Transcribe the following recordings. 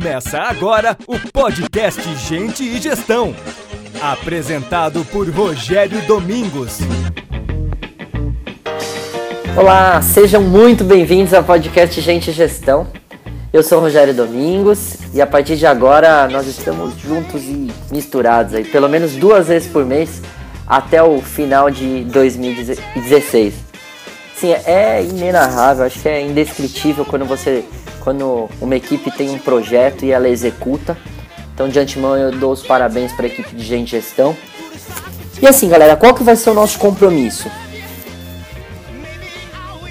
Começa agora o podcast Gente e Gestão. Apresentado por Rogério Domingos. Olá, sejam muito bem-vindos ao podcast Gente e Gestão. Eu sou Rogério Domingos e a partir de agora nós estamos juntos e misturados aí, pelo menos duas vezes por mês até o final de 2016. Sim, é inenarrável, acho que é indescritível quando você quando uma equipe tem um projeto e ela executa. Então, de antemão, eu dou os parabéns para a equipe de gente gestão. E assim, galera, qual que vai ser o nosso compromisso?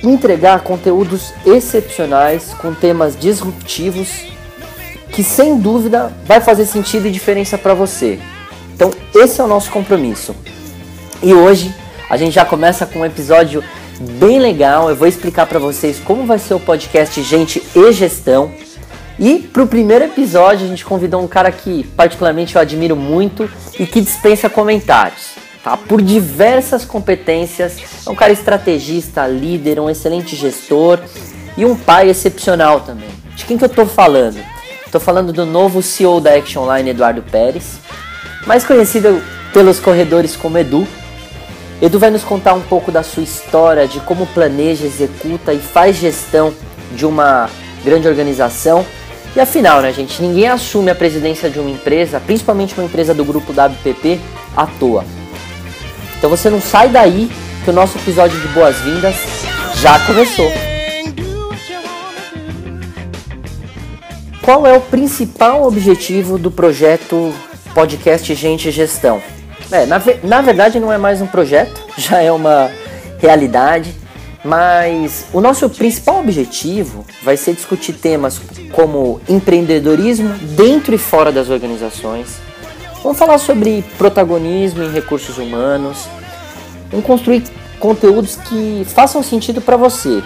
Entregar conteúdos excepcionais com temas disruptivos que sem dúvida vai fazer sentido e diferença para você. Então, esse é o nosso compromisso. E hoje a gente já começa com um episódio bem legal. Eu vou explicar para vocês como vai ser o podcast Gente e Gestão. E para o primeiro episódio a gente convidou um cara que particularmente eu admiro muito e que dispensa comentários. Tá? Por diversas competências, é um cara estrategista, líder, um excelente gestor e um pai excepcional também. De quem que eu estou falando? Estou falando do novo CEO da Action Line, Eduardo Pérez, mais conhecido pelos corredores como Edu, Edu vai nos contar um pouco da sua história, de como planeja, executa e faz gestão de uma grande organização. E afinal, né, gente, ninguém assume a presidência de uma empresa, principalmente uma empresa do grupo WPP, à toa. Então você não sai daí que o nosso episódio de boas-vindas já começou. Qual é o principal objetivo do projeto Podcast Gente Gestão? É, na, na verdade não é mais um projeto, já é uma realidade, mas o nosso principal objetivo vai ser discutir temas como empreendedorismo dentro e fora das organizações. Vamos falar sobre protagonismo em recursos humanos. Vamos construir conteúdos que façam sentido para você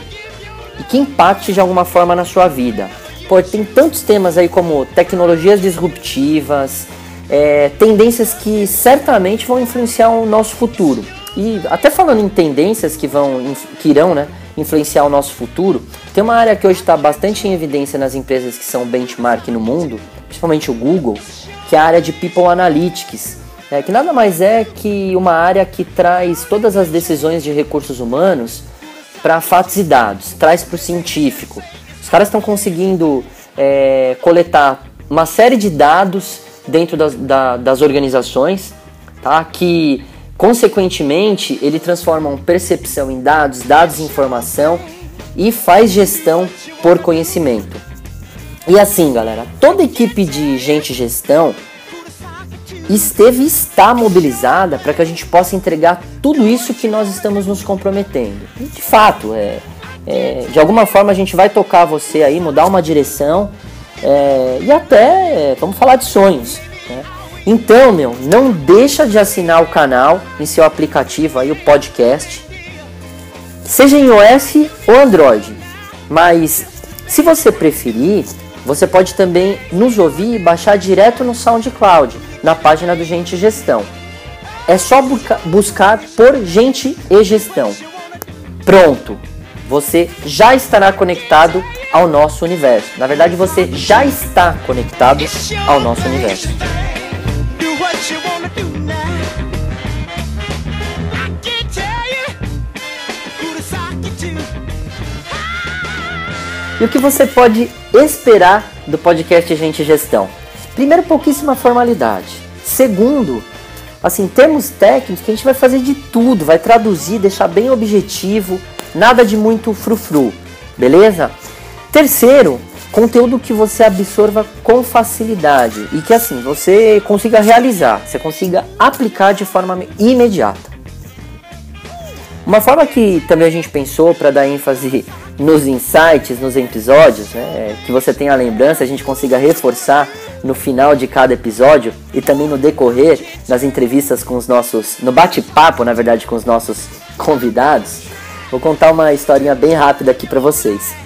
e que impacte de alguma forma na sua vida. Pô, tem tantos temas aí como tecnologias disruptivas, é, tendências que certamente vão influenciar o nosso futuro. E até falando em tendências que vão, que irão, né, influenciar o nosso futuro, tem uma área que hoje está bastante em evidência nas empresas que são benchmark no mundo, principalmente o Google, que é a área de People Analytics, é, que nada mais é que uma área que traz todas as decisões de recursos humanos para fatos e dados, traz para o científico. Os caras estão conseguindo é, coletar uma série de dados dentro das, da, das organizações, tá? que consequentemente ele transforma percepção em dados, dados em informação e faz gestão por conhecimento. E assim, galera, toda equipe de gente gestão esteve e está mobilizada para que a gente possa entregar tudo isso que nós estamos nos comprometendo. E de fato, é, é, de alguma forma a gente vai tocar você aí, mudar uma direção é, e até, vamos falar de sonhos. Né? Então, meu, não deixa de assinar o canal em seu aplicativo aí, o podcast. Seja em iOS ou Android. Mas, se você preferir, você pode também nos ouvir e baixar direto no SoundCloud, na página do Gente Gestão. É só buscar por Gente e Gestão. Pronto! Você já estará conectado ao nosso universo. Na verdade, você já está conectado ao nosso universo. E o que você pode esperar do podcast Gente Gestão? Primeiro, pouquíssima formalidade. Segundo, assim, termos técnicos que a gente vai fazer de tudo, vai traduzir, deixar bem objetivo, nada de muito frufru, beleza? Terceiro, conteúdo que você absorva com facilidade e que assim você consiga realizar, você consiga aplicar de forma imediata. Uma forma que também a gente pensou para dar ênfase nos insights, nos episódios, né, que você tenha a lembrança, a gente consiga reforçar no final de cada episódio e também no decorrer das entrevistas com os nossos, no bate-papo, na verdade, com os nossos convidados. Vou contar uma historinha bem rápida aqui para vocês.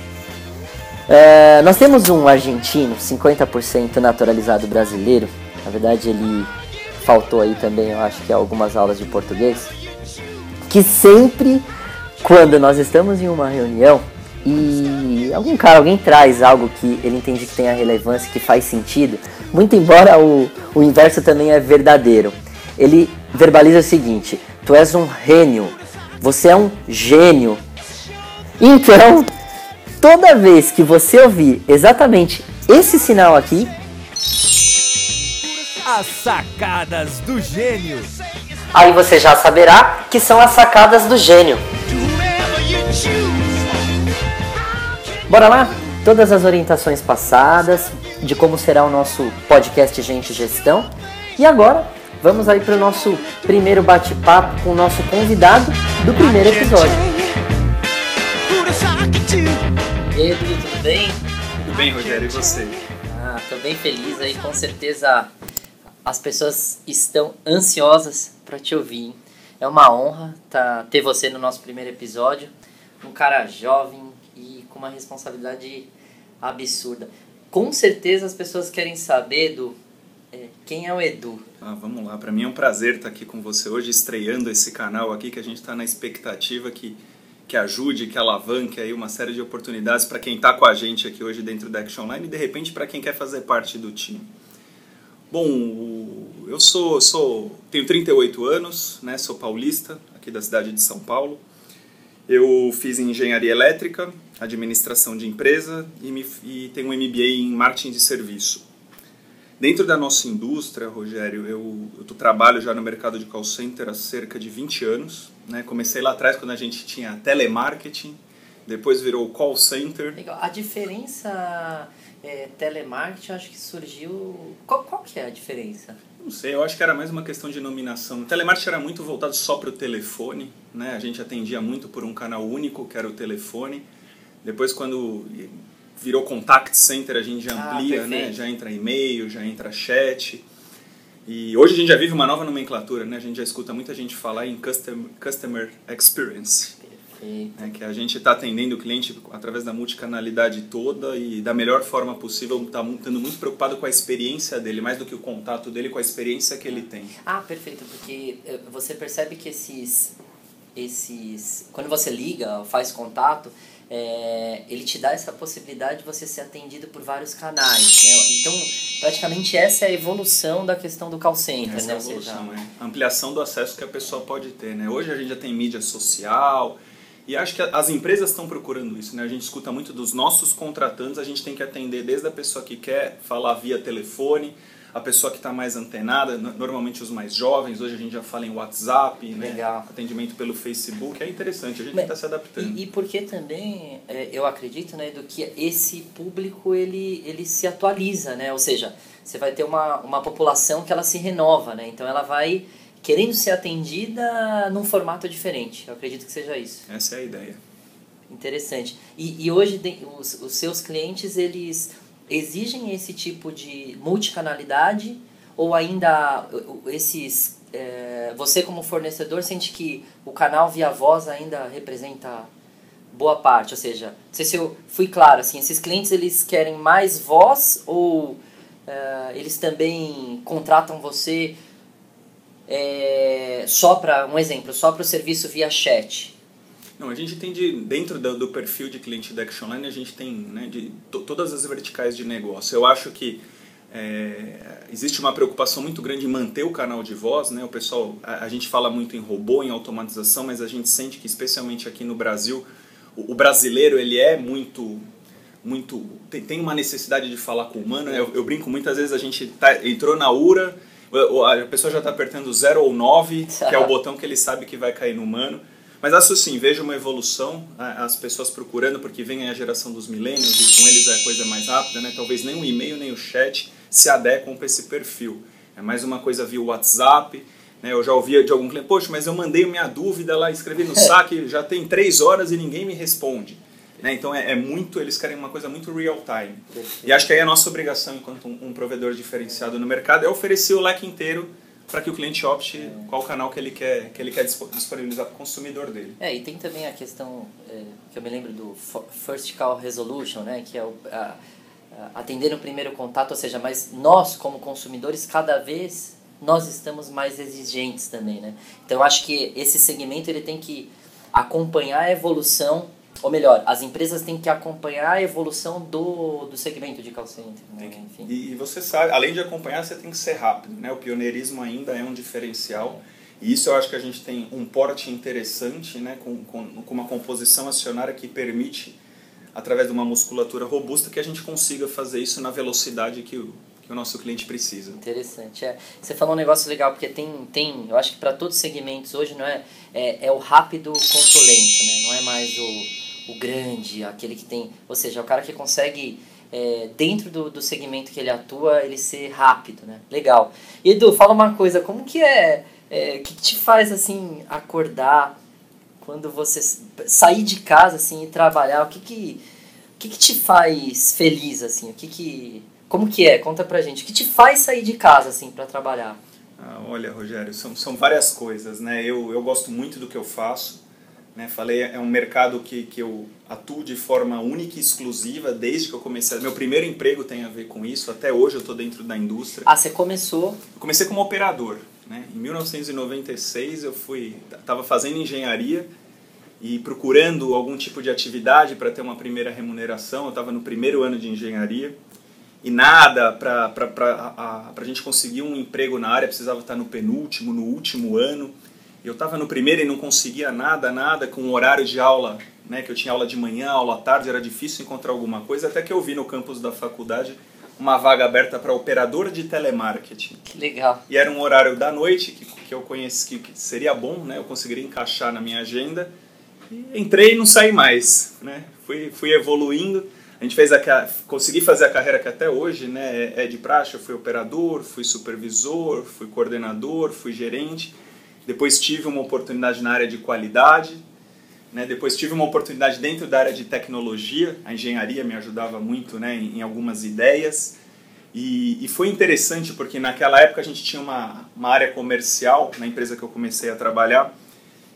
É, nós temos um argentino, 50% naturalizado brasileiro. Na verdade, ele faltou aí também, eu acho que algumas aulas de português. Que sempre, quando nós estamos em uma reunião e algum cara, alguém traz algo que ele entende que tem a relevância, que faz sentido, muito embora o, o inverso também é verdadeiro. Ele verbaliza o seguinte: Tu és um gênio, você é um gênio. Então, toda vez que você ouvir exatamente esse sinal aqui, as sacadas do gênio. Aí você já saberá que são as sacadas do gênio. Bora lá? Todas as orientações passadas de como será o nosso podcast Gente Gestão. E agora, vamos aí para o nosso primeiro bate-papo com o nosso convidado do primeiro episódio. E Edu, tudo bem? Tudo bem, Rogério, e você? Ah, tô bem feliz aí, com certeza as pessoas estão ansiosas para te ouvir. É uma honra tá, ter você no nosso primeiro episódio. Um cara jovem, com uma responsabilidade absurda. Com certeza as pessoas querem saber, Edu, é, quem é o Edu? Ah, vamos lá, para mim é um prazer estar aqui com você hoje, estreando esse canal aqui, que a gente está na expectativa que, que ajude, que alavanque aí uma série de oportunidades para quem está com a gente aqui hoje dentro da Action Online e de repente para quem quer fazer parte do time. Bom, eu sou, sou tenho 38 anos, né, sou paulista, aqui da cidade de São Paulo. Eu fiz engenharia elétrica, administração de empresa e, me, e tenho um MBA em marketing de serviço. Dentro da nossa indústria, Rogério, eu, eu trabalho já no mercado de call center há cerca de 20 anos. Né? Comecei lá atrás quando a gente tinha telemarketing, depois virou call center. Legal. A diferença é, telemarketing, acho que surgiu... Qual, qual que é a diferença? Não sei, eu acho que era mais uma questão de nominação. O telemarketing era muito voltado só para o telefone, né? A gente atendia muito por um canal único, que era o telefone. Depois, quando virou contact center, a gente já ah, amplia, ah, né? Já entra e-mail, já entra chat. E hoje a gente já vive uma nova nomenclatura, né? A gente já escuta muita gente falar em customer, customer experience. Né, que a gente está atendendo o cliente através da multicanalidade toda e da melhor forma possível, está estando muito preocupado com a experiência dele, mais do que o contato dele, com a experiência que ele tem. Ah, perfeito, porque eh, você percebe que esses, esses quando você liga, faz contato, é, ele te dá essa possibilidade de você ser atendido por vários canais. Né? Então, praticamente essa é a evolução da questão do call center. Essa né? é a evolução, seja, é. A ampliação do acesso que a pessoa pode ter. Né? Hoje a gente já tem mídia social, e acho que as empresas estão procurando isso, né? A gente escuta muito dos nossos contratantes, a gente tem que atender desde a pessoa que quer falar via telefone, a pessoa que está mais antenada, normalmente os mais jovens, hoje a gente já fala em WhatsApp, né? Legal. né? atendimento pelo Facebook, é interessante, a gente está se adaptando. E, e porque também, é, eu acredito, né, do que esse público, ele, ele se atualiza, né? Ou seja, você vai ter uma, uma população que ela se renova, né? Então ela vai querendo ser atendida num formato diferente. Eu acredito que seja isso. Essa é a ideia. Interessante. E, e hoje os, os seus clientes, eles exigem esse tipo de multicanalidade ou ainda esses é, você como fornecedor sente que o canal via voz ainda representa boa parte, ou seja, não sei se eu fui claro, assim, esses clientes eles querem mais voz ou é, eles também contratam você é, só para um exemplo, só para o serviço via chat? Não, a gente tem de, dentro do, do perfil de cliente da Action Line, a gente tem né, de to, todas as verticais de negócio. Eu acho que é, existe uma preocupação muito grande em manter o canal de voz, né? O pessoal, a, a, gente fala muito em robô, em automatização, mas a gente sente que especialmente aqui no Brasil, o, o brasileiro ele é muito muito tem, tem uma necessidade de falar com o humano. Eu, eu brinco muitas vezes a gente tá, entrou na URA a pessoa já está apertando 0 ou 9, que é o botão que ele sabe que vai cair no humano. Mas acho sim, vejo uma evolução, as pessoas procurando, porque vem a geração dos milênios e com eles é a coisa mais rápida, né? Talvez nem o e-mail nem o chat se adequam para esse perfil. É mais uma coisa via WhatsApp, né? Eu já ouvia de algum cliente, poxa, mas eu mandei minha dúvida lá, escrevi no saque, já tem três horas e ninguém me responde. Né? Então é, é, muito, eles querem uma coisa muito real time. E acho que aí a nossa obrigação enquanto um, um provedor diferenciado no mercado é oferecer o leque inteiro para que o cliente opte é. qual canal que ele quer que ele quer disponibilizar para o consumidor dele. É, e tem também a questão é, que eu me lembro do First Call Resolution, né, que é o, a, a, atender no primeiro contato, ou seja, mas nós como consumidores cada vez nós estamos mais exigentes também, né? Então eu acho que esse segmento ele tem que acompanhar a evolução ou melhor, as empresas têm que acompanhar a evolução do, do segmento de call center. Né? Enfim. E, e, você sabe, além de acompanhar, você tem que ser rápido. Né? O pioneirismo ainda é um diferencial. E isso eu acho que a gente tem um porte interessante, né? com, com, com uma composição acionária que permite, através de uma musculatura robusta, que a gente consiga fazer isso na velocidade que o, que o nosso cliente precisa. Interessante. É. Você falou um negócio legal, porque tem, tem eu acho que para todos os segmentos hoje não é, é, é o rápido contra o lento, né? não é mais o, o grande, aquele que tem. Ou seja, o cara que consegue, é, dentro do, do segmento que ele atua, ele ser rápido. Né? Legal. Edu, fala uma coisa, como que é. é que te faz assim acordar quando você sair de casa assim e trabalhar? O que que, o que, que te faz feliz assim? O que que como que é? Conta pra gente. O que te faz sair de casa, assim, para trabalhar? Ah, olha, Rogério, são, são várias coisas, né? Eu, eu gosto muito do que eu faço. Né? Falei, é um mercado que, que eu atuo de forma única e exclusiva desde que eu comecei. Meu primeiro emprego tem a ver com isso. Até hoje eu estou dentro da indústria. Ah, você começou? Eu comecei como operador. Né? Em 1996 eu fui, estava fazendo engenharia e procurando algum tipo de atividade para ter uma primeira remuneração. Eu estava no primeiro ano de engenharia e nada para a gente conseguir um emprego na área precisava estar no penúltimo, no último ano. Eu estava no primeiro e não conseguia nada, nada, com o horário de aula, né, que eu tinha aula de manhã, aula à tarde, era difícil encontrar alguma coisa, até que eu vi no campus da faculdade uma vaga aberta para operador de telemarketing. Que legal. E era um horário da noite que, que eu conheci que seria bom, né, eu conseguiria encaixar na minha agenda. E entrei e não saí mais, né? Fui, fui evoluindo a gente fez a, consegui fazer a carreira que até hoje né, é, é de praxe. Eu fui operador, fui supervisor, fui coordenador, fui gerente. Depois tive uma oportunidade na área de qualidade. Né? Depois tive uma oportunidade dentro da área de tecnologia. A engenharia me ajudava muito né, em, algumas ideias. E, e, foi interessante porque naquela época a gente tinha uma, uma área comercial na empresa que eu comecei a trabalhar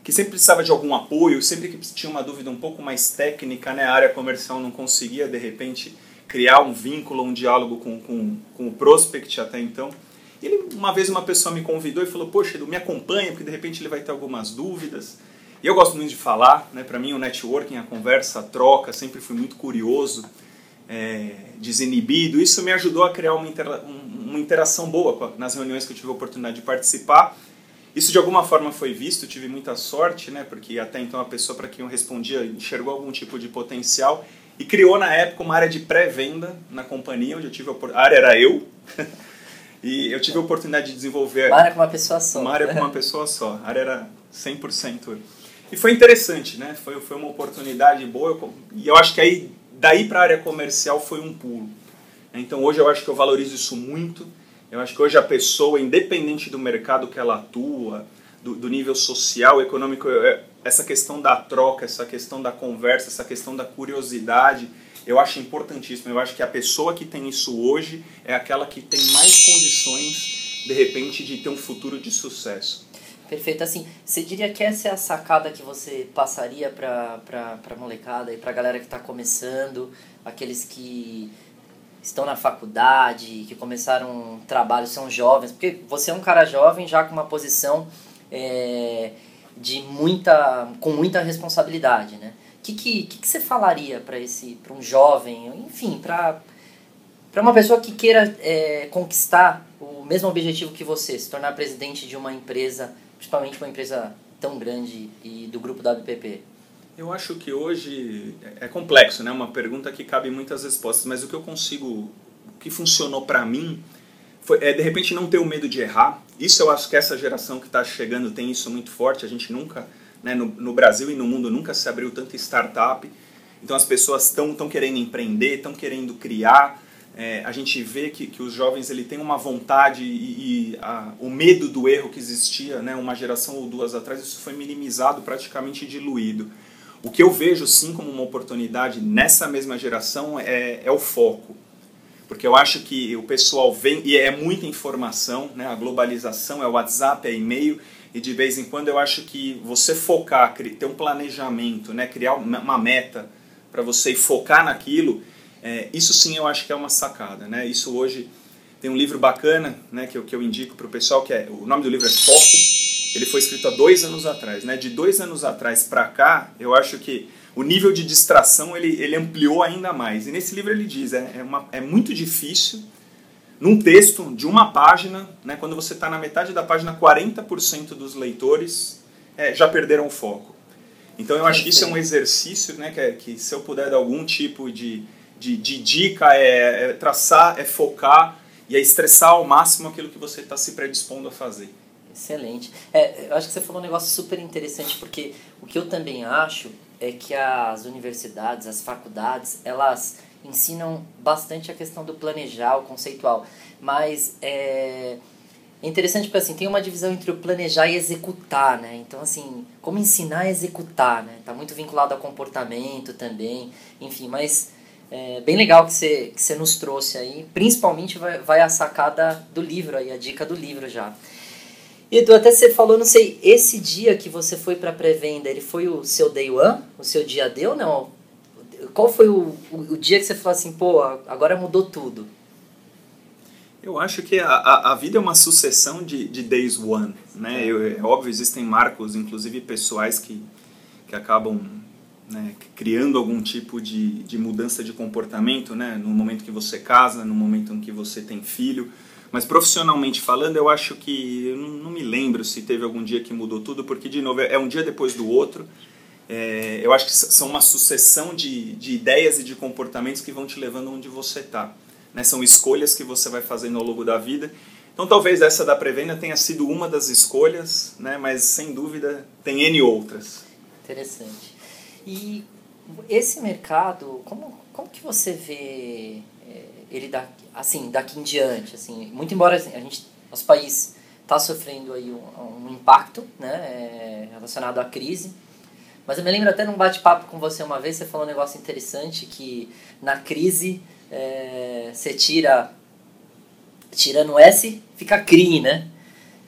que sempre precisava de algum apoio, sempre que tinha uma dúvida um pouco mais técnica, né, a área comercial não conseguia, de repente, criar um vínculo, um diálogo com, com, com o prospect até então. Ele, uma vez uma pessoa me convidou e falou, poxa, Edu, me acompanha, porque de repente ele vai ter algumas dúvidas. E eu gosto muito de falar, né, para mim o networking, a conversa, a troca, sempre fui muito curioso, é, desinibido. Isso me ajudou a criar uma, intera uma interação boa nas reuniões que eu tive a oportunidade de participar isso de alguma forma foi visto, tive muita sorte, né, porque até então a pessoa para quem eu respondia enxergou algum tipo de potencial e criou na época uma área de pré-venda na companhia, onde eu tive a, a área era eu. e eu tive a oportunidade de desenvolver uma área com uma pessoa só. Uma área com uma pessoa só. A área era 100% E foi interessante, né? Foi foi uma oportunidade boa eu, e eu acho que aí daí para a área comercial foi um pulo. Então hoje eu acho que eu valorizo isso muito eu acho que hoje a pessoa, independente do mercado que ela atua, do, do nível social, econômico, é, essa questão da troca, essa questão da conversa, essa questão da curiosidade, eu acho importantíssimo. Eu acho que a pessoa que tem isso hoje é aquela que tem mais condições, de repente, de ter um futuro de sucesso. Perfeito. Assim, você diria que essa é a sacada que você passaria para a molecada e para a galera que está começando, aqueles que estão na faculdade, que começaram um trabalho, são jovens, porque você é um cara jovem já com uma posição é, de muita, com muita responsabilidade, né? O que, que, que, você falaria para esse, para um jovem, enfim, para uma pessoa que queira é, conquistar o mesmo objetivo que você, se tornar presidente de uma empresa, principalmente uma empresa tão grande e do grupo WPP? Eu acho que hoje é complexo, né? Uma pergunta que cabe muitas respostas, mas o que eu consigo, o que funcionou para mim foi é, de repente não ter o medo de errar. Isso eu acho que essa geração que está chegando tem isso muito forte. A gente nunca, né, no, no Brasil e no mundo nunca se abriu tanta startup. Então as pessoas estão tão querendo empreender, estão querendo criar. É, a gente vê que, que os jovens ele tem uma vontade e, e a, o medo do erro que existia né, uma geração ou duas atrás, isso foi minimizado, praticamente diluído. O que eu vejo sim como uma oportunidade nessa mesma geração é, é o foco. Porque eu acho que o pessoal vem, e é muita informação, né? a globalização, é WhatsApp, é e-mail, e de vez em quando eu acho que você focar, ter um planejamento, né? criar uma meta para você focar naquilo, é, isso sim eu acho que é uma sacada. Né? Isso hoje tem um livro bacana né? que, eu, que eu indico para o pessoal, que é, o nome do livro é Foco, ele foi escrito há dois anos atrás. Né? De dois anos atrás para cá, eu acho que o nível de distração ele, ele ampliou ainda mais. E nesse livro ele diz, é, é, uma, é muito difícil, num texto de uma página, né, quando você está na metade da página, 40% dos leitores é, já perderam o foco. Então eu acho que isso é um exercício né, que, é, que se eu puder dar algum tipo de, de, de dica, é, é traçar, é focar e é estressar ao máximo aquilo que você está se predispondo a fazer. Excelente. É, eu acho que você falou um negócio super interessante, porque o que eu também acho é que as universidades, as faculdades, elas ensinam bastante a questão do planejar, o conceitual. Mas é, é interessante porque assim, tem uma divisão entre o planejar e executar, né? Então, assim, como ensinar a executar, né? Tá muito vinculado ao comportamento também, enfim, mas é bem legal que você, que você nos trouxe aí. Principalmente vai, vai a sacada do livro aí, a dica do livro já. Edu, até você falou, não sei, esse dia que você foi para pré-venda, ele foi o seu day one? O seu dia D ou não? Qual foi o, o, dia que você falou assim, pô, agora mudou tudo? Eu acho que a, a, a vida é uma sucessão de, de days one, né? Eu, é óbvio, existem marcos, inclusive pessoais, que, que acabam né, criando algum tipo de, de mudança de comportamento, né? No momento que você casa, no momento em que você tem filho mas profissionalmente falando, eu acho que. Eu não, me lembro se teve algum dia que mudou tudo, porque, de novo, é um dia depois do outro. É, eu acho que são uma sucessão de, de ideias e de comportamentos que vão te levando onde você está. Né? São escolhas que você vai fazendo ao longo da vida. Então, talvez essa da pré-venda tenha sido uma das escolhas, né? mas sem dúvida tem N outras. Interessante. E esse mercado, como, como que você vê é, ele daqui, assim, daqui em diante, assim, muito embora assim, a gente, nosso país está sofrendo aí um, um impacto, né, é, relacionado à crise, mas eu me lembro até num bate-papo com você uma vez, você falou um negócio interessante que na crise é, você tira tirando S, fica CRI, né?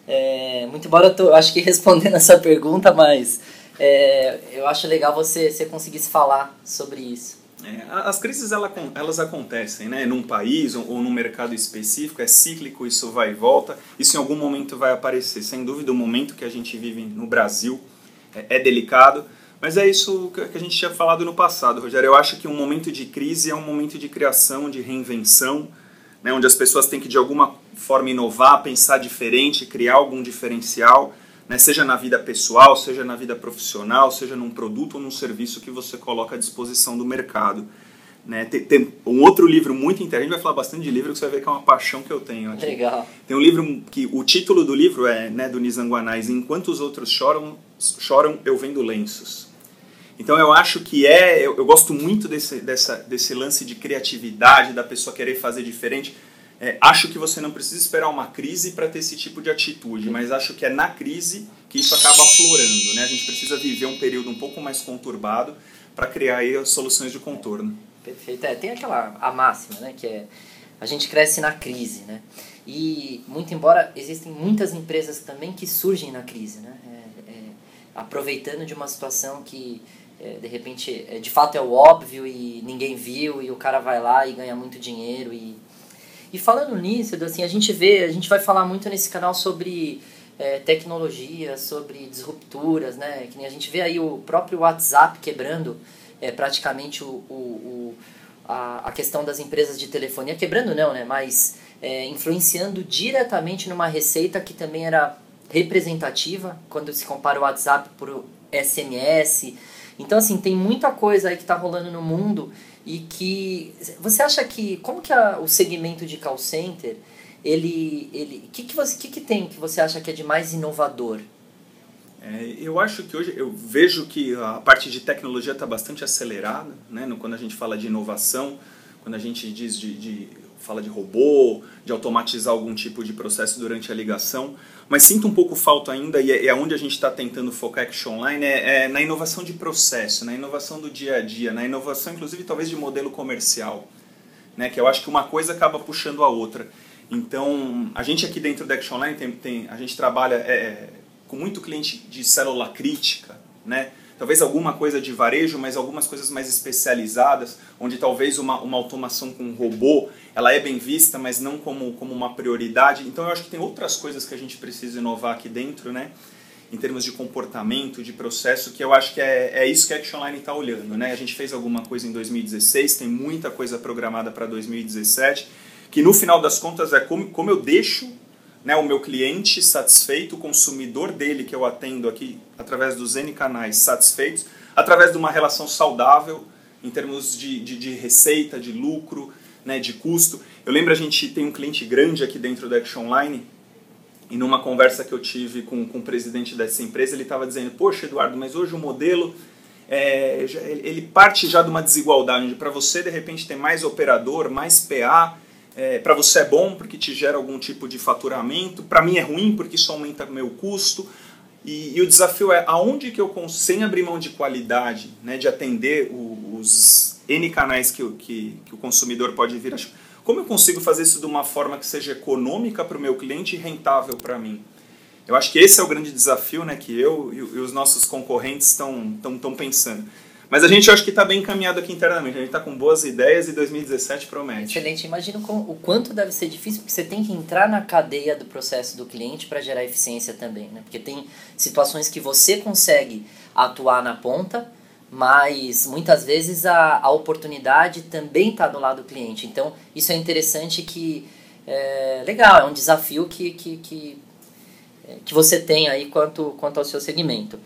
É, muito embora eu, tô, acho que respondendo essa pergunta, mas é, eu acho legal você, você conseguisse falar sobre isso. É, as crises elas acontecem, né? Num país ou num mercado específico, é cíclico, isso vai e volta, isso em algum momento vai aparecer. Sem dúvida, o momento que a gente vive no Brasil é, é delicado, mas é isso que a gente tinha falado no passado, Rogério. Eu acho que um momento de crise é um momento de criação, de reinvenção, né? onde as pessoas têm que de alguma forma inovar, pensar diferente, criar algum diferencial né, seja na vida pessoal, seja na vida profissional, seja num produto ou num serviço que você coloca à disposição do mercado. Né? Tem, tem, um outro livro muito interessante, a gente vai falar bastante de livro que você vai ver que é uma paixão que eu tenho aqui. Legal. Tem um livro que o título do livro é né, do Nizanguanais, Enquanto os outros choram, choram eu vendo lenços. Então eu acho que é, eu, eu gosto muito desse, dessa, desse lance de criatividade, da pessoa querer fazer diferente é, acho que você não precisa esperar uma crise para ter esse tipo de atitude, mas acho que é na crise que isso acaba aflorando. Né? A gente precisa viver um período um pouco mais conturbado para criar aí soluções de contorno. Perfeito. É, tem aquela a máxima, né, que é a gente cresce na crise, né? E muito embora existem muitas empresas também que surgem na crise, né? É, é, aproveitando de uma situação que é, de repente é, de fato é o óbvio e ninguém viu e o cara vai lá e ganha muito dinheiro e e falando nisso, assim, a gente vê, a gente vai falar muito nesse canal sobre é, tecnologia, sobre disrupturas, né? Que nem a gente vê aí o próprio WhatsApp quebrando é, praticamente o, o, o a, a questão das empresas de telefonia, quebrando não, né? Mas é, influenciando diretamente numa receita que também era representativa quando se compara o WhatsApp por SMS. Então, assim, tem muita coisa aí que está rolando no mundo e que você acha que como que a, o segmento de call center ele ele que que que que tem que você acha que é de mais inovador? É, eu acho que hoje eu vejo que a parte de tecnologia está bastante acelerada né? Quando a gente fala de inovação quando a gente diz de, de fala de robô, de automatizar algum tipo de processo durante a ligação, mas sinto um pouco falta ainda, e é, é onde a gente está tentando focar Action Online, é, é, na inovação de processo, na inovação do dia a dia, na inovação inclusive talvez de modelo comercial, né, que eu acho que uma coisa acaba puxando a outra. Então, a gente aqui dentro da Action Online, tem, tem, a gente trabalha é, com muito cliente de célula crítica, né, talvez alguma coisa de varejo, mas algumas coisas mais especializadas, onde talvez uma, uma automação com um robô ela é bem vista, mas não como, como uma prioridade. Então eu acho que tem outras coisas que a gente precisa inovar aqui dentro, né? em termos de comportamento, de processo, que eu acho que é, é isso que a Action Line está olhando. Né? A gente fez alguma coisa em 2016, tem muita coisa programada para 2017, que no final das contas é como, como eu deixo né, o meu cliente satisfeito, o consumidor dele que eu atendo aqui através dos N canais satisfeitos, através de uma relação saudável em termos de, de, de receita, de lucro, né, de custo. Eu lembro a gente tem um cliente grande aqui dentro da Action Line e numa conversa que eu tive com, com o presidente dessa empresa, ele estava dizendo: Poxa, Eduardo, mas hoje o modelo é, ele parte já de uma desigualdade, para você de repente ter mais operador, mais PA, é, para você é bom porque te gera algum tipo de faturamento, para mim é ruim porque isso aumenta meu custo. E, e, o desafio é aonde que eu, sem abrir mão de qualidade, né, de atender o, os N canais que, que, que o consumidor pode vir como eu consigo fazer isso de uma forma que seja econômica para o meu cliente e rentável para mim? Eu acho que esse é o grande desafio né, que eu e, e os nossos concorrentes estão pensando. Mas a gente acho que está bem encaminhado aqui internamente. A gente está com boas ideias e 2017 promete. Excelente. Imagino o quanto deve ser difícil, porque você tem que entrar na cadeia do processo do cliente para gerar eficiência também. Né? Porque tem situações que você consegue atuar na ponta, mas muitas vezes a, a oportunidade também está do lado do cliente. Então, isso é interessante que é legal, é um desafio que, que, que, é, que você tem aí quanto, quanto ao seu segmento.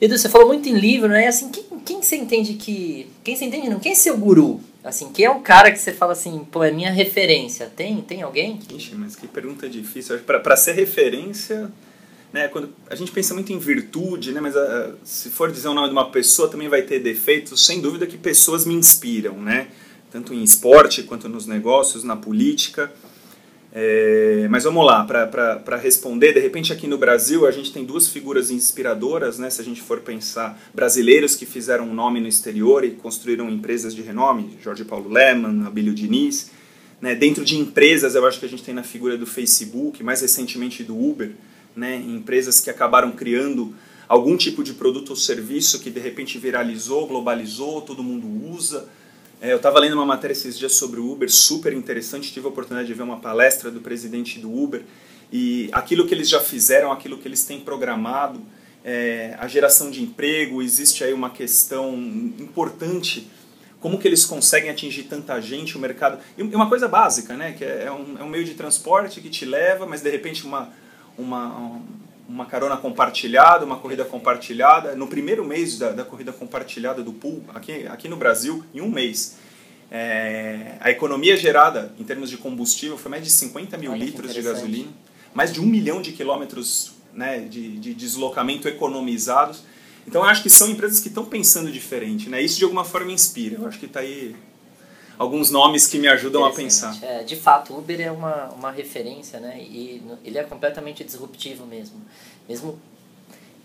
Edu, você falou muito em livro, né? Assim, quem, quem você entende que. Quem você entende não? Quem é seu guru? Assim, quem é o cara que você fala assim, pô, é minha referência? Tem, tem alguém? Ixi, mas que pergunta difícil. Para ser referência, né, quando a gente pensa muito em virtude, né, mas uh, se for dizer o nome de uma pessoa também vai ter defeitos, sem dúvida que pessoas me inspiram, né, tanto em esporte quanto nos negócios, na política. É, mas vamos lá, para responder, de repente aqui no Brasil a gente tem duas figuras inspiradoras, né, se a gente for pensar brasileiros que fizeram um nome no exterior e construíram empresas de renome, Jorge Paulo Leman, Abílio Diniz. Né, dentro de empresas eu acho que a gente tem na figura do Facebook, mais recentemente do Uber, né, empresas que acabaram criando algum tipo de produto ou serviço que de repente viralizou, globalizou, todo mundo usa. É, eu estava lendo uma matéria esses dias sobre o Uber, super interessante, tive a oportunidade de ver uma palestra do presidente do Uber e aquilo que eles já fizeram, aquilo que eles têm programado, é, a geração de emprego, existe aí uma questão importante como que eles conseguem atingir tanta gente, o mercado. E uma coisa básica, né? Que é, é um, é um meio de transporte que te leva, mas de repente uma, uma, uma carona compartilhada, uma corrida compartilhada. No primeiro mês da, da corrida compartilhada do pool, aqui, aqui no Brasil, em um mês, é, a economia gerada em termos de combustível foi mais de 50 mil Olha, litros de gasolina, mais de um milhão de quilômetros né, de, de deslocamento economizados. Então eu acho que são empresas que estão pensando diferente, né? Isso de alguma forma inspira. Eu acho que está aí alguns nomes que me ajudam a pensar. É, de fato, o Uber é uma, uma referência, né? E ele é completamente disruptivo mesmo. Mesmo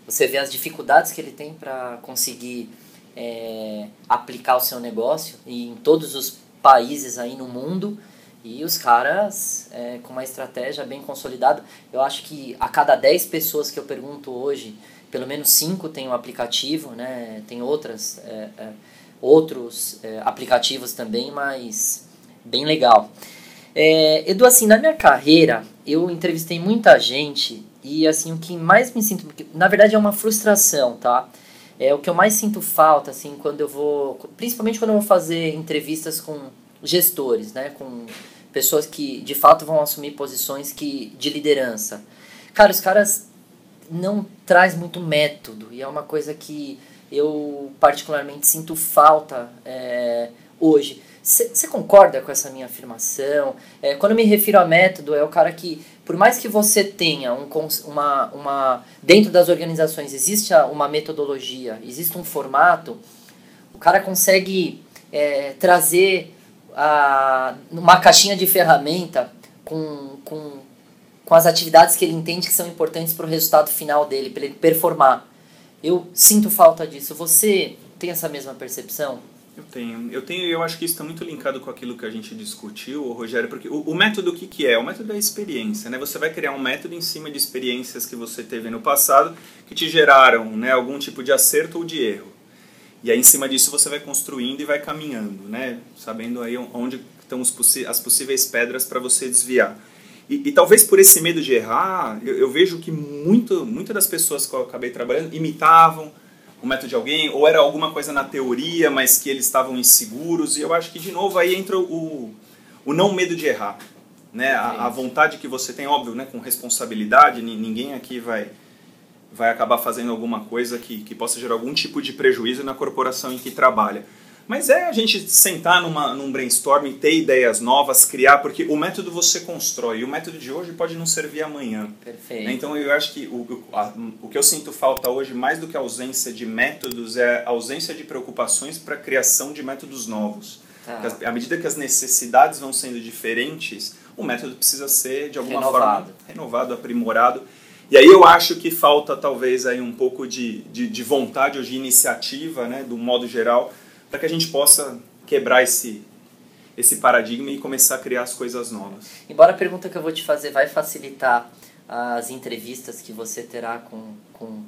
você vê as dificuldades que ele tem para conseguir é, aplicar o seu negócio e em todos os países aí no mundo e os caras é, com uma estratégia bem consolidada. Eu acho que a cada 10 pessoas que eu pergunto hoje, pelo menos 5 tem um aplicativo, né? Tem outras é, é outros é, aplicativos também, mas bem legal. É, Edu, assim, na minha carreira, eu entrevistei muita gente e, assim, o que mais me sinto... Na verdade, é uma frustração, tá? É o que eu mais sinto falta, assim, quando eu vou... Principalmente quando eu vou fazer entrevistas com gestores, né? Com pessoas que, de fato, vão assumir posições que, de liderança. Cara, os caras não traz muito método e é uma coisa que eu particularmente sinto falta é, hoje. Você concorda com essa minha afirmação? É, quando me refiro a método, é o cara que, por mais que você tenha um, uma, uma. Dentro das organizações existe uma metodologia, existe um formato, o cara consegue é, trazer a, uma caixinha de ferramenta com, com, com as atividades que ele entende que são importantes para o resultado final dele, para ele performar. Eu sinto falta disso. Você tem essa mesma percepção? Eu tenho. Eu tenho eu acho que isso está muito linkado com aquilo que a gente discutiu, Rogério, porque o, o método o que, que é? O método é a experiência, né? Você vai criar um método em cima de experiências que você teve no passado que te geraram né, algum tipo de acerto ou de erro. E aí, em cima disso, você vai construindo e vai caminhando, né? Sabendo aí onde estão as possíveis pedras para você desviar. E, e, talvez por esse medo de errar, eu, eu vejo que muito, muitas das pessoas que eu acabei trabalhando imitavam o método de alguém, ou era alguma coisa na teoria, mas que eles estavam inseguros. E eu acho que, de novo, aí entra o, o não medo de errar. Né? A, a vontade que você tem, óbvio, né? com responsabilidade, ninguém aqui vai, vai acabar fazendo alguma coisa que, que possa gerar algum tipo de prejuízo na corporação em que trabalha. Mas é a gente sentar numa, num brainstorming, ter ideias novas, criar, porque o método você constrói, e o método de hoje pode não servir amanhã. Perfeito. Né? Então eu acho que o, a, o que eu sinto falta hoje, mais do que a ausência de métodos, é a ausência de preocupações para a criação de métodos novos. Tá. À medida que as necessidades vão sendo diferentes, o método precisa ser, de alguma renovado. forma, renovado, aprimorado. E aí eu acho que falta talvez aí um pouco de, de, de vontade ou de iniciativa, né, do modo geral, para que a gente possa quebrar esse, esse paradigma e começar a criar as coisas novas. Embora a pergunta que eu vou te fazer vai facilitar as entrevistas que você terá com, com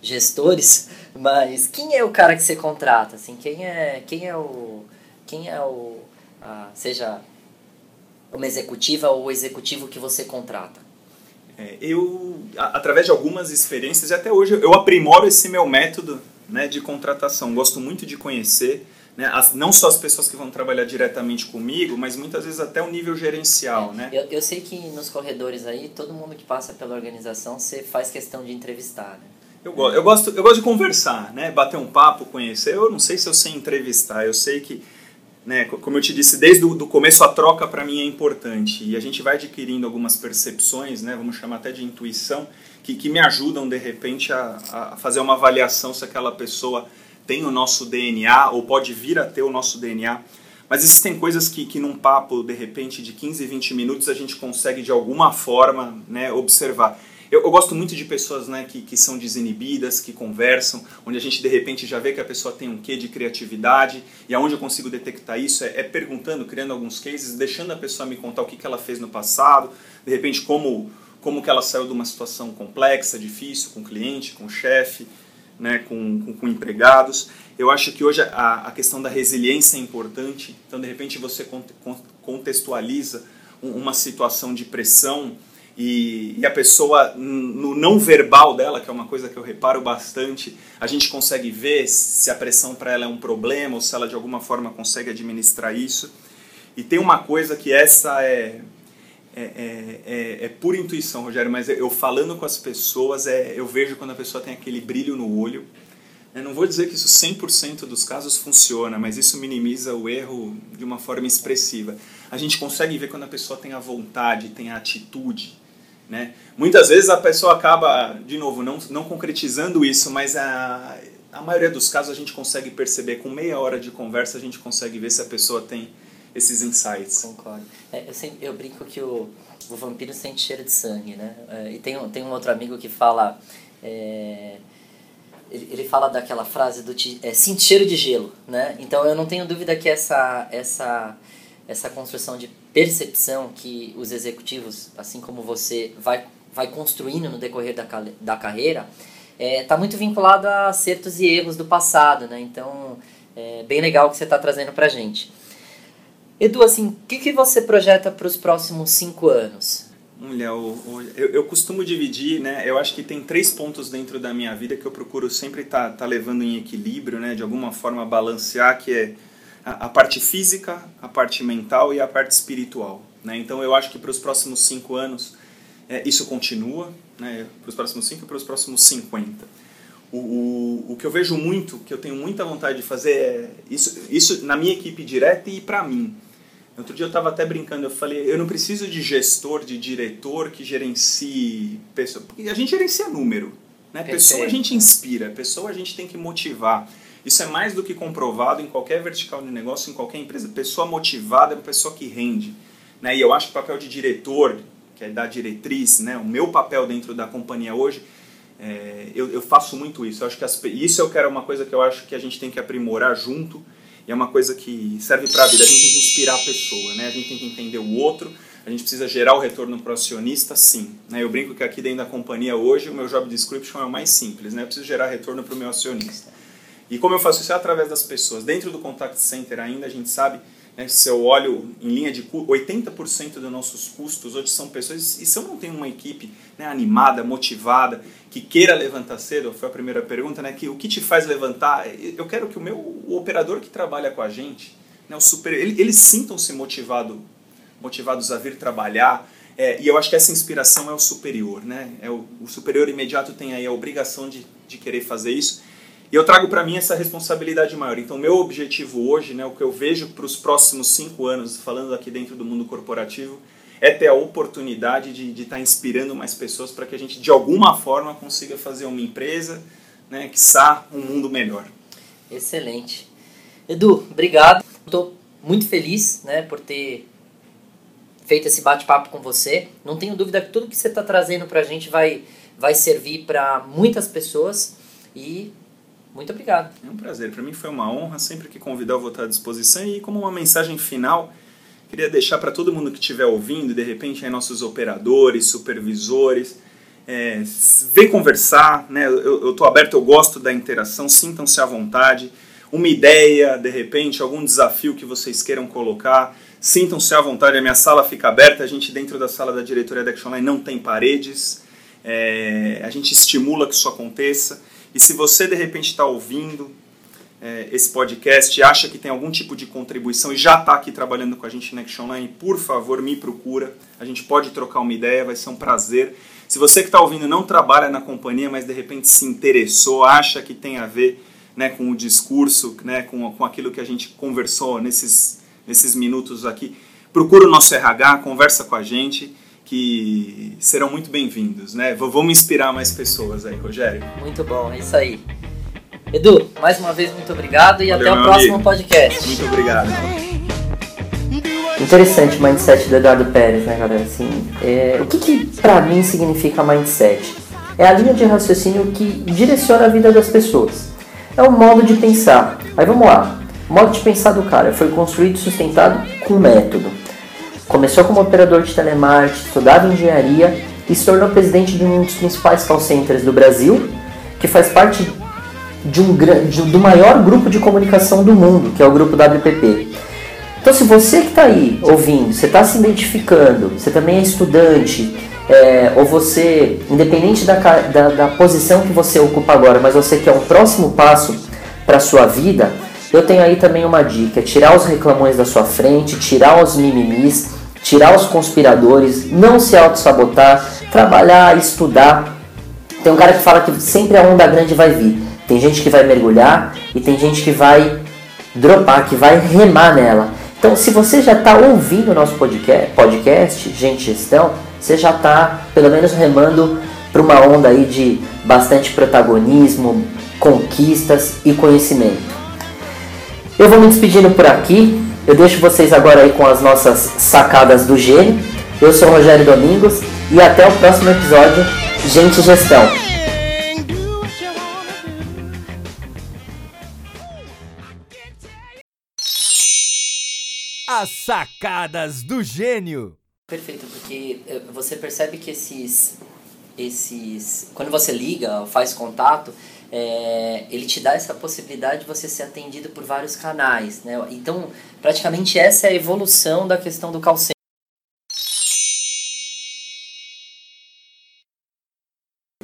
gestores, mas quem é o cara que você contrata? Assim, quem é quem é o quem é o a, seja uma executiva ou o executivo que você contrata? É, eu através de algumas experiências e até hoje eu aprimoro esse meu método né, de contratação. Gosto muito de conhecer, né, as, não só as pessoas que vão trabalhar diretamente comigo, mas muitas vezes até o nível gerencial. É, né? eu, eu sei que nos corredores aí, todo mundo que passa pela organização, você faz questão de entrevistar. Né? Eu, go eu, gosto, eu gosto de conversar, né? bater um papo, conhecer. Eu não sei se eu sei entrevistar, eu sei que né, como eu te disse, desde o começo a troca para mim é importante e a gente vai adquirindo algumas percepções, né, vamos chamar até de intuição, que, que me ajudam de repente a, a fazer uma avaliação se aquela pessoa tem o nosso DNA ou pode vir a ter o nosso DNA. Mas existem coisas que, que num papo, de repente, de 15, 20 minutos, a gente consegue de alguma forma né, observar. Eu, eu, gosto muito de pessoas né, que, que são desinibidas, que conversam, onde a gente de repente já vê que a pessoa tem um quê de criatividade, e aonde eu consigo detectar isso é, é perguntando, criando alguns cases, deixando a pessoa me contar o que, que ela fez no passado, de repente como, como que ela saiu de uma situação complexa, difícil, com cliente, com chefe, né, com, com, com, empregados. Eu acho que hoje a, a questão da resiliência é importante, então de repente você contextualiza uma situação de pressão e, e, a pessoa, no não verbal dela, que é uma coisa que eu reparo bastante, a gente consegue ver se a pressão para ela é um problema ou se ela de alguma forma consegue administrar isso. E tem uma coisa que essa é, é, é, é, é pura intuição, Rogério, mas eu falando com as pessoas, é, eu vejo quando a pessoa tem aquele brilho no olho. Eu não vou dizer que isso 100% dos casos funciona, mas isso minimiza o erro de uma forma expressiva. A gente consegue ver quando a pessoa tem a vontade, tem a atitude, né? Muitas vezes a pessoa acaba, de novo, não, não concretizando isso, mas a, a maioria dos casos a gente consegue perceber, com meia hora de conversa, a gente consegue ver se a pessoa tem esses insights. Concordo. É, eu, sempre, eu brinco que o, o vampiro sente cheiro de sangue, né? É, e tem, tem um outro amigo que fala. É, ele, ele fala daquela frase do é, sentir cheiro de gelo, né? Então eu não tenho dúvida que essa, essa, essa construção de percepção que os executivos, assim como você, vai, vai construindo no decorrer da, da carreira, está é, tá muito vinculado a acertos e erros do passado, né? Então, é bem legal o que você está trazendo para gente. Edu, assim, o que, que você projeta para os próximos cinco anos? Olha, eu, eu, costumo dividir, né? Eu acho que tem três pontos dentro da minha vida que eu procuro sempre estar tá, tá levando em equilíbrio, né? De alguma forma balancear, que é a, parte física, a parte mental e a parte espiritual. Né? Então eu acho que para os próximos cinco anos é, isso continua, né? para os próximos cinco e para os próximos 50. O, o, o que eu vejo muito, que eu tenho muita vontade de fazer é isso, isso na minha equipe direta e para mim. Outro dia eu estava até brincando, eu falei, eu não preciso de gestor, de diretor que gerencie pessoa, porque a gente gerencia número, né? Pessoa a gente inspira, pessoa a gente tem que motivar. Isso é mais do que comprovado em qualquer vertical de negócio, em qualquer empresa. Pessoa motivada é uma pessoa que rende. Né? E eu acho que o papel de diretor, que é da diretriz, né? o meu papel dentro da companhia hoje, é, eu, eu, faço muito isso. Eu acho que as, isso eu quero uma coisa que eu acho que a gente tem que aprimorar junto. E é uma coisa que serve para a vida. A gente tem que inspirar a pessoa, né? a gente tem que entender o outro. A gente precisa gerar o retorno para o acionista, sim. Né? Eu brinco que aqui dentro da companhia hoje o meu job description é o mais simples. Né? Eu preciso gerar retorno para o meu acionista. E como eu faço isso é através das pessoas. Dentro do contact center ainda a gente sabe Né? Se eu olho em linha de 80% dos nossos custos hoje são pessoas. E se eu não tenho uma equipe né, animada, motivada, que queira levantar cedo, foi a primeira pergunta, né? Que, o que te faz levantar? Eu quero que o meu o operador que trabalha com a gente, né, o super, ele, eles sintam-se motivado, motivados a vir trabalhar. É, e eu acho que essa inspiração é o superior, né? É o, o superior imediato tem aí a obrigação de, de querer fazer isso. E eu trago para mim essa responsabilidade maior. Então, meu objetivo hoje, né, o que eu vejo para os próximos cinco anos, falando aqui dentro do mundo corporativo, é ter a oportunidade de estar tá inspirando mais pessoas para que a gente, de alguma forma, consiga fazer uma empresa, né, que sa um mundo melhor. Excelente. Edu, obrigado. Estou muito feliz né, por ter feito esse bate-papo com você. Não tenho dúvida que tudo que você está trazendo para a gente vai, vai servir para muitas pessoas e muito obrigado. É um prazer. Para mim foi uma honra. Sempre que convidar, eu vou estar à disposição. E como uma mensagem final, queria deixar para todo mundo que estiver ouvindo, de repente, aí nossos operadores, supervisores, é, vem conversar. Né? Eu estou aberto, eu gosto da interação. Sintam-se à vontade. Uma ideia, de repente, algum desafio que vocês queiram colocar. Sintam-se à vontade. A minha sala fica aberta. A gente, dentro da sala da diretoria da Action Line, não tem paredes. É, a gente estimula que isso aconteça. E se você de repente está ouvindo é, esse podcast acha que tem algum tipo de contribuição e já está aqui trabalhando com a gente na Action Online, por favor, me procura. A gente pode trocar uma ideia, vai ser um prazer. Se você que está ouvindo não trabalha na companhia, mas de repente se interessou, acha que tem a ver né, com o discurso, né, com, com aquilo que a gente conversou nesses, nesses minutos aqui, procura o nosso RH, conversa com a gente que serão muito bem-vindos, né? Vamos inspirar mais pessoas aí, Rogério. Muito bom, é isso aí. Edu, mais uma vez muito obrigado e Valeu, até o próximo amigo. podcast. Muito obrigado. Interessante o mindset do Eduardo Pérez, né, galera? Assim, é, o que, que para mim significa mindset? É a linha de raciocínio que direciona a vida das pessoas. É um modo de pensar. Aí vamos lá. O modo de pensar do cara foi construído e sustentado com método. Começou como operador de telemarketing, estudava engenharia e se tornou presidente de um dos principais call centers do Brasil, que faz parte de um, de, do maior grupo de comunicação do mundo, que é o grupo WPP. Então, se você que está aí ouvindo, você está se identificando, você também é estudante, é, ou você, independente da, da, da, posição que você ocupa agora, mas você quer um próximo passo para a sua vida, eu tenho aí também uma dica: tirar os reclamões da sua frente, tirar os mimimis tirar os conspiradores, não se auto-sabotar, trabalhar, estudar. Tem um cara que fala que sempre a onda grande vai vir. Tem gente que vai mergulhar e tem gente que vai dropar, que vai remar nela. Então, se você já está ouvindo o nosso podcast, Gente Gestão, você já está pelo menos remando para uma onda aí de bastante protagonismo, conquistas e conhecimento. Eu vou me despedindo por aqui. Eu deixo vocês agora aí com as nossas sacadas do gênio. Eu sou o Rogério Domingos e até o próximo episódio. Gente Gestão. As sacadas do gênio. Perfeito, porque eh, você percebe que esses esses quando você liga, faz contato, é, ele te dá essa possibilidade de você ser atendido por vários canais. Né? Então, praticamente essa é a evolução da questão do call center.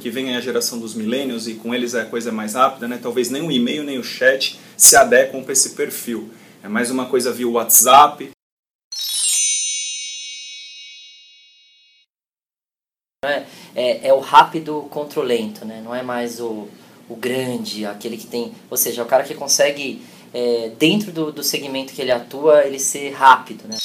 que vem a geração dos milênios e com eles é a coisa mais rápida, né? Talvez nem o e-mail nem o chat se adequam para esse perfil. É mais uma coisa via WhatsApp. É, é, é o rápido contra o lento, né? Não é mais o o grande, aquele que tem. Ou seja, o cara que consegue, é, dentro do, do segmento que ele atua, ele ser rápido. Né?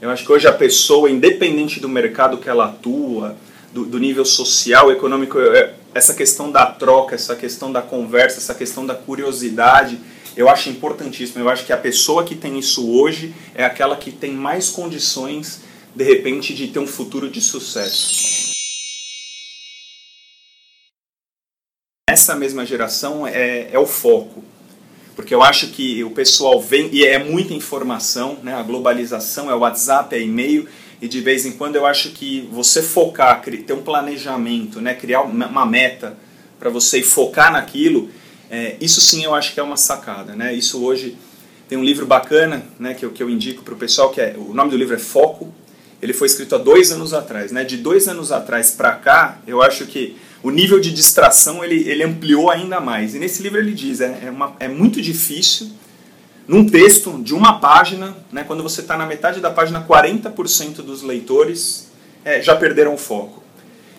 Eu acho que hoje a pessoa, independente do mercado que ela atua, do, do nível social, econômico, é, essa questão da troca, essa questão da conversa, essa questão da curiosidade, eu acho importantíssimo. Eu acho que a pessoa que tem isso hoje é aquela que tem mais condições, de repente, de ter um futuro de sucesso. Essa mesma geração é, é o foco. Porque eu acho que o pessoal vem e é muita informação, né? a globalização é WhatsApp, é e-mail, e de vez em quando eu acho que você focar, ter um planejamento, né? criar uma meta para você focar naquilo, É, isso sim eu acho que é uma sacada. Né? Isso hoje tem um livro bacana né, que, eu, que eu indico para o pessoal, que é, o nome do livro é Foco. Ele foi escrito há dois anos atrás. Né? De dois anos atrás para cá, eu acho que o nível de distração ele, ele ampliou ainda mais. E nesse livro ele diz, é, é, uma, é muito difícil num texto de uma página, né, quando você está na metade da página, 40% dos leitores é, já perderam o foco.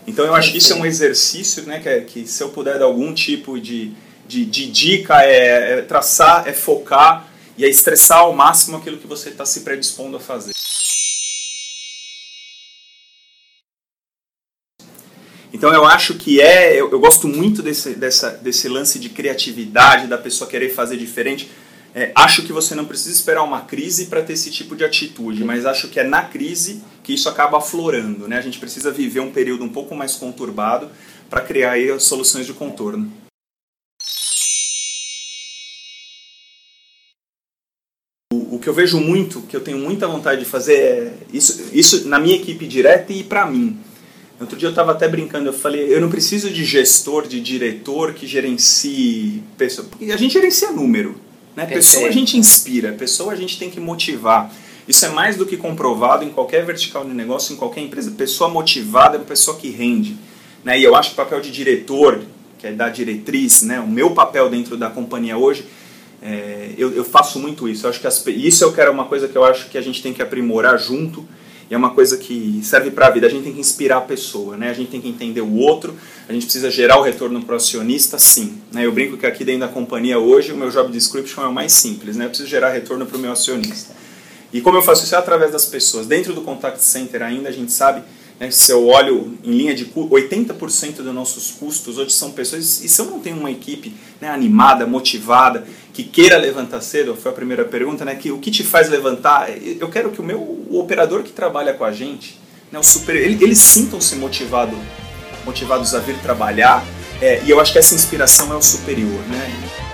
Então eu acho que isso é um exercício né, que, é, que se eu puder dar algum tipo de, de, de dica, é, é, traçar, é focar e é estressar ao máximo aquilo que você está se predispondo a fazer. Então eu acho que é, eu, eu gosto muito desse, dessa, desse lance de criatividade, da pessoa querer fazer diferente. É, acho que você não precisa esperar uma crise para ter esse tipo de atitude, mas acho que é na crise que isso acaba aflorando. Né? A gente precisa viver um período um pouco mais conturbado para criar aí soluções de contorno. O, o que eu vejo muito, que eu tenho muita vontade de fazer é isso, isso na minha equipe direta e para mim. Outro dia eu estava até brincando, eu falei, eu não preciso de gestor, de diretor que gerencie pessoa, porque a gente gerencia número. Né? Pessoa a gente inspira, pessoa a gente tem que motivar. Isso é mais do que comprovado em qualquer vertical de negócio, em qualquer empresa. Pessoa motivada é uma pessoa que rende. Né? E eu acho que o papel de diretor, que é da diretriz, né? o meu papel dentro da companhia hoje, é, eu, eu, faço muito isso. Eu acho que as, isso eu quero uma coisa que eu acho que a gente tem que aprimorar junto e é uma coisa que serve para a vida. A gente tem que inspirar a pessoa, né? A gente tem que entender o outro, a gente precisa gerar o retorno para o acionista, sim. Né? Eu brinco que aqui dentro da companhia hoje o meu job description é o mais simples, né? Eu preciso gerar retorno para o meu acionista. E como eu faço isso é através das pessoas. Dentro do contact center ainda a gente sabe né, se eu olho em linha de 80% dos nossos custos hoje são pessoas, e se eu não tenho uma equipe né, animada, motivada, que queira levantar cedo, foi a primeira pergunta, né, que o que te faz levantar? Eu quero que o meu o operador que trabalha com a gente, né, o super, ele, eles sintam-se motivado, motivados a vir trabalhar, é, e eu acho que essa inspiração é o superior. Né?